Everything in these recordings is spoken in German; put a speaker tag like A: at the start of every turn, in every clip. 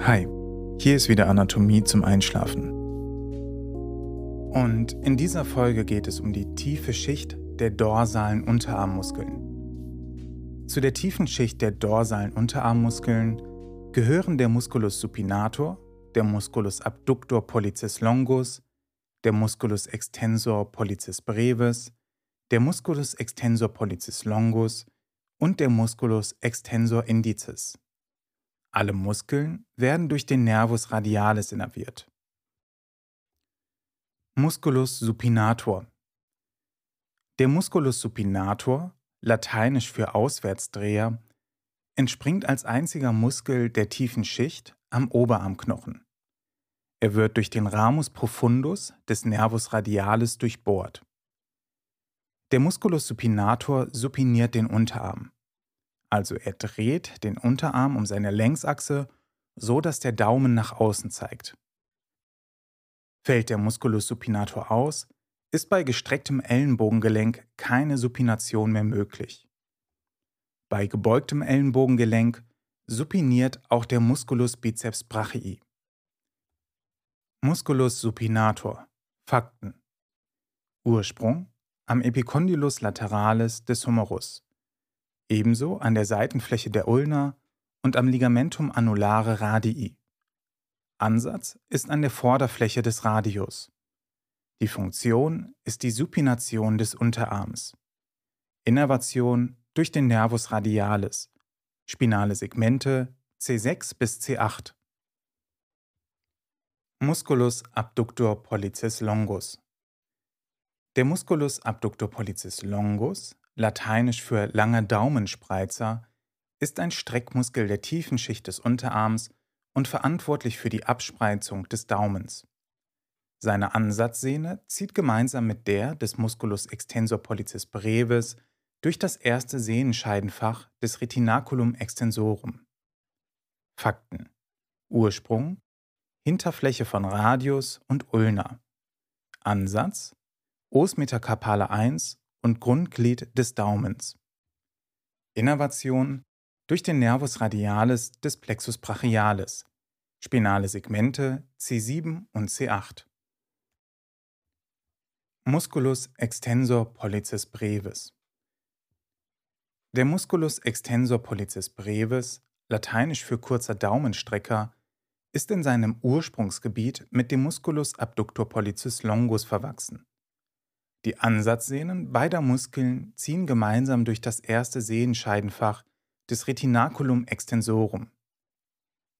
A: Hi, hier ist wieder Anatomie zum Einschlafen. Und in dieser Folge geht es um die tiefe Schicht der dorsalen Unterarmmuskeln. Zu der tiefen Schicht der dorsalen Unterarmmuskeln gehören der Musculus supinator, der Musculus abductor pollicis longus, der Musculus extensor pollicis brevis, der Musculus extensor pollicis longus und der Musculus extensor indicis. Alle Muskeln werden durch den Nervus radialis innerviert. Musculus supinator. Der Musculus supinator, lateinisch für Auswärtsdreher, entspringt als einziger Muskel der tiefen Schicht am Oberarmknochen. Er wird durch den Ramus profundus des Nervus radialis durchbohrt. Der Musculus supinator supiniert den Unterarm. Also er dreht den Unterarm um seine Längsachse, so dass der Daumen nach außen zeigt. Fällt der Musculus supinator aus, ist bei gestrecktem Ellenbogengelenk keine Supination mehr möglich. Bei gebeugtem Ellenbogengelenk supiniert auch der Musculus biceps brachii. Musculus supinator. Fakten. Ursprung am Epicondylus lateralis des Humerus ebenso an der Seitenfläche der Ulna und am Ligamentum annulare radii. Ansatz ist an der Vorderfläche des Radius. Die Funktion ist die Supination des Unterarms. Innervation durch den Nervus radialis. Spinale Segmente C6 bis C8. Musculus abductor pollicis longus. Der Musculus abductor pollicis longus lateinisch für langer Daumenspreizer, ist ein Streckmuskel der tiefen Schicht des Unterarms und verantwortlich für die Abspreizung des Daumens. Seine Ansatzsehne zieht gemeinsam mit der des Musculus extensor pollicis brevis durch das erste Sehnenscheidenfach des Retinaculum extensorum. Fakten: Ursprung: Hinterfläche von Radius und Ulna. Ansatz: Os metacarpale 1 und Grundglied des Daumens. Innervation durch den Nervus radialis des Plexus brachialis, spinale Segmente C7 und C8. Musculus extensor pollicis brevis. Der Musculus extensor pollicis brevis, lateinisch für kurzer Daumenstrecker, ist in seinem Ursprungsgebiet mit dem Musculus abductor pollicis longus verwachsen. Die Ansatzsehnen beider Muskeln ziehen gemeinsam durch das erste Sehenscheidenfach des Retinaculum extensorum.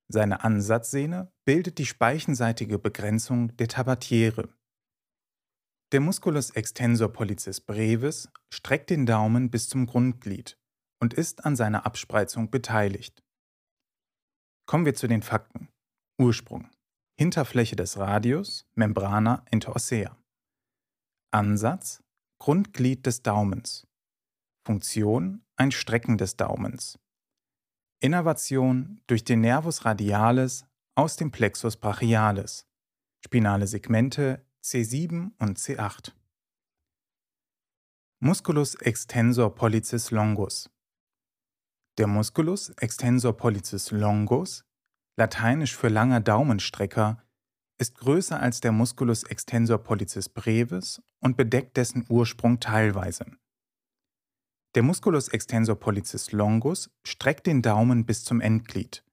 A: Seine Ansatzsehne bildet die speichenseitige Begrenzung der Tabatiere. Der Musculus extensor pollicis brevis streckt den Daumen bis zum Grundglied und ist an seiner Abspreizung beteiligt. Kommen wir zu den Fakten. Ursprung. Hinterfläche des Radius, Membrana interossea. Ansatz Grundglied des Daumens. Funktion ein Strecken des Daumens. Innervation durch den Nervus radialis aus dem Plexus brachialis. Spinale Segmente C7 und C8. Musculus extensor pollicis longus. Der Musculus extensor pollicis longus, lateinisch für langer Daumenstrecker, ist größer als der Musculus extensor pollicis brevis und bedeckt dessen Ursprung teilweise. Der Musculus extensor pollicis longus streckt den Daumen bis zum Endglied.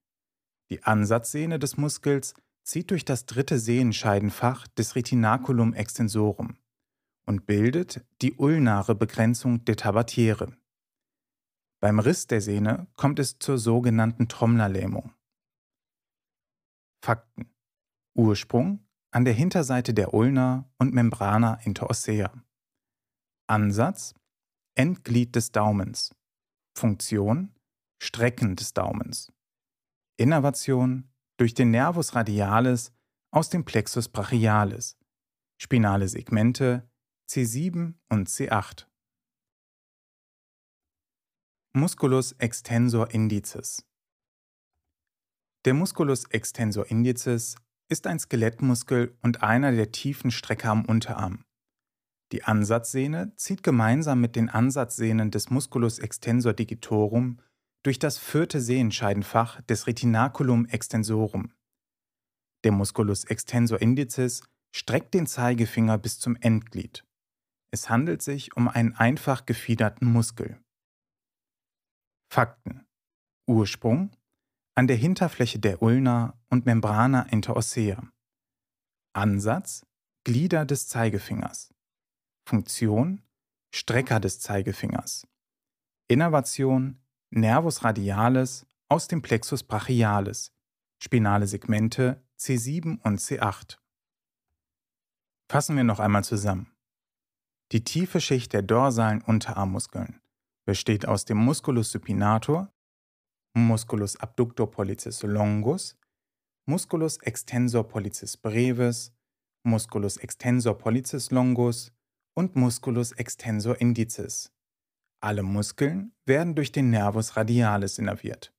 A: Die Ansatzsehne des Muskels zieht durch das dritte Sehenscheidenfach des Retinaculum extensorum und bildet die ulnare Begrenzung der Tabatiere. Beim Riss der Sehne kommt es zur sogenannten Trommlerlähmung. Fakten Ursprung an der Hinterseite der Ulna und Membrana interossea. Ansatz Endglied des Daumens. Funktion Strecken des Daumens. Innervation durch den Nervus radialis aus dem Plexus brachialis. Spinale Segmente C7 und C8. Musculus extensor indicis. Der Musculus extensor indicis ist ein Skelettmuskel und einer der tiefen Strecker am Unterarm. Die Ansatzsehne zieht gemeinsam mit den Ansatzsehnen des Musculus extensor digitorum durch das vierte Sehenscheidenfach des Retinaculum extensorum. Der Musculus extensor indicis streckt den Zeigefinger bis zum Endglied. Es handelt sich um einen einfach gefiederten Muskel. Fakten. Ursprung an der Hinterfläche der Ulna und Membrana interossea. Ansatz Glieder des Zeigefingers. Funktion Strecker des Zeigefingers. Innervation Nervus radialis aus dem Plexus brachialis. Spinale Segmente C7 und C8. Fassen wir noch einmal zusammen. Die tiefe Schicht der dorsalen Unterarmmuskeln besteht aus dem Musculus supinator, Musculus abductor pollicis longus, Musculus extensor pollicis brevis, Musculus extensor pollicis longus und Musculus extensor indicis. Alle Muskeln werden durch den Nervus radialis innerviert.